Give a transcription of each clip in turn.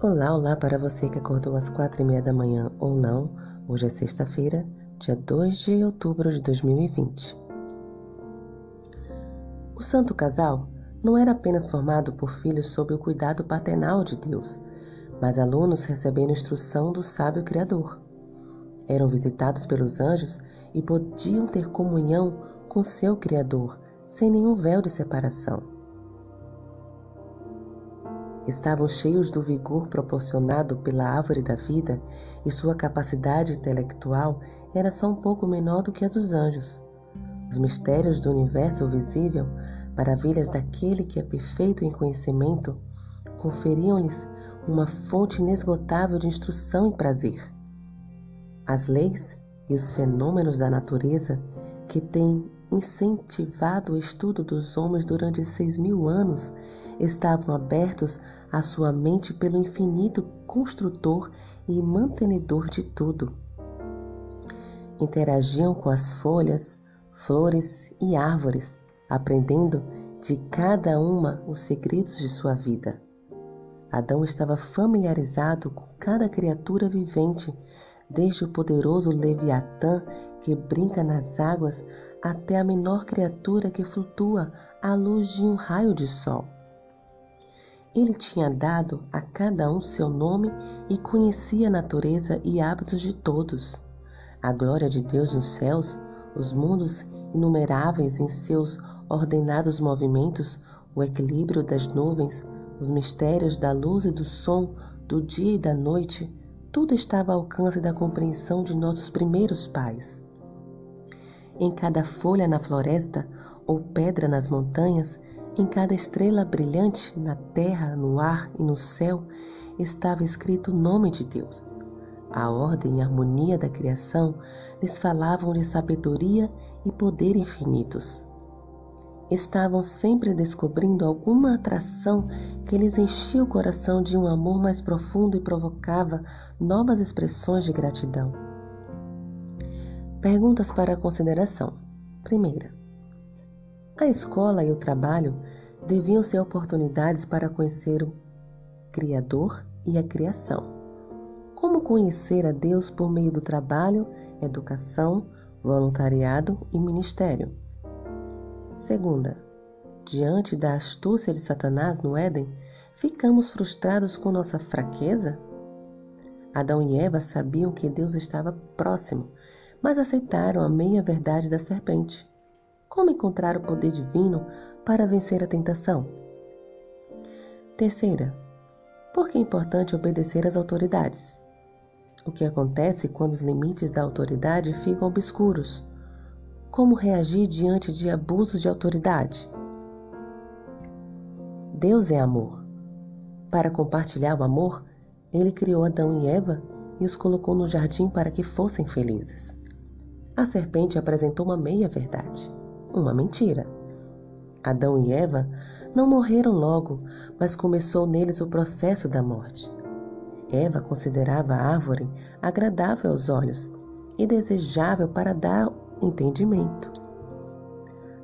Olá, olá para você que acordou às quatro e meia da manhã ou não. Hoje é sexta-feira, dia 2 de outubro de 2020. O santo casal não era apenas formado por filhos sob o cuidado paternal de Deus, mas alunos recebendo instrução do sábio Criador. Eram visitados pelos anjos e podiam ter comunhão com seu Criador, sem nenhum véu de separação estavam cheios do vigor proporcionado pela árvore da vida e sua capacidade intelectual era só um pouco menor do que a dos anjos. Os mistérios do universo visível, maravilhas daquele que é perfeito em conhecimento, conferiam-lhes uma fonte inesgotável de instrução e prazer. As leis e os fenômenos da natureza que têm incentivado o estudo dos homens durante seis mil anos estavam abertos à sua mente pelo infinito construtor e mantenedor de tudo. Interagiam com as folhas, flores e árvores, aprendendo de cada uma os segredos de sua vida. Adão estava familiarizado com cada criatura vivente, desde o poderoso Leviatã que brinca nas águas até a menor criatura que flutua à luz de um raio de sol. Ele tinha dado a cada um seu nome e conhecia a natureza e hábitos de todos. A glória de Deus nos céus, os mundos inumeráveis em seus ordenados movimentos, o equilíbrio das nuvens, os mistérios da luz e do som, do dia e da noite, tudo estava ao alcance da compreensão de nossos primeiros pais. Em cada folha na floresta ou pedra nas montanhas, em cada estrela brilhante na terra, no ar e no céu, estava escrito o nome de Deus. A ordem e a harmonia da criação lhes falavam de sabedoria e poder infinitos. Estavam sempre descobrindo alguma atração que lhes enchia o coração de um amor mais profundo e provocava novas expressões de gratidão. Perguntas para consideração. Primeira: a escola e o trabalho deviam ser oportunidades para conhecer o Criador e a criação. Como conhecer a Deus por meio do trabalho, educação, voluntariado e ministério? Segunda, diante da astúcia de Satanás no Éden, ficamos frustrados com nossa fraqueza? Adão e Eva sabiam que Deus estava próximo mas aceitaram a meia-verdade da serpente. Como encontrar o poder divino para vencer a tentação? Terceira, por que é importante obedecer às autoridades? O que acontece quando os limites da autoridade ficam obscuros? Como reagir diante de abusos de autoridade? Deus é amor. Para compartilhar o amor, ele criou Adão e Eva e os colocou no jardim para que fossem felizes. A serpente apresentou uma meia-verdade, uma mentira. Adão e Eva não morreram logo, mas começou neles o processo da morte. Eva considerava a árvore agradável aos olhos e desejável para dar entendimento.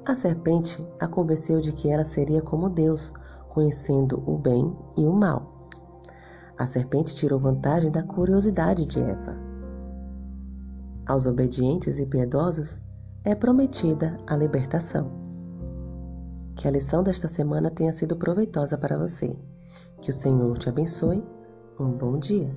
A serpente a convenceu de que ela seria como Deus, conhecendo o bem e o mal. A serpente tirou vantagem da curiosidade de Eva aos obedientes e piedosos é prometida a libertação. Que a lição desta semana tenha sido proveitosa para você. Que o Senhor te abençoe. Um bom dia.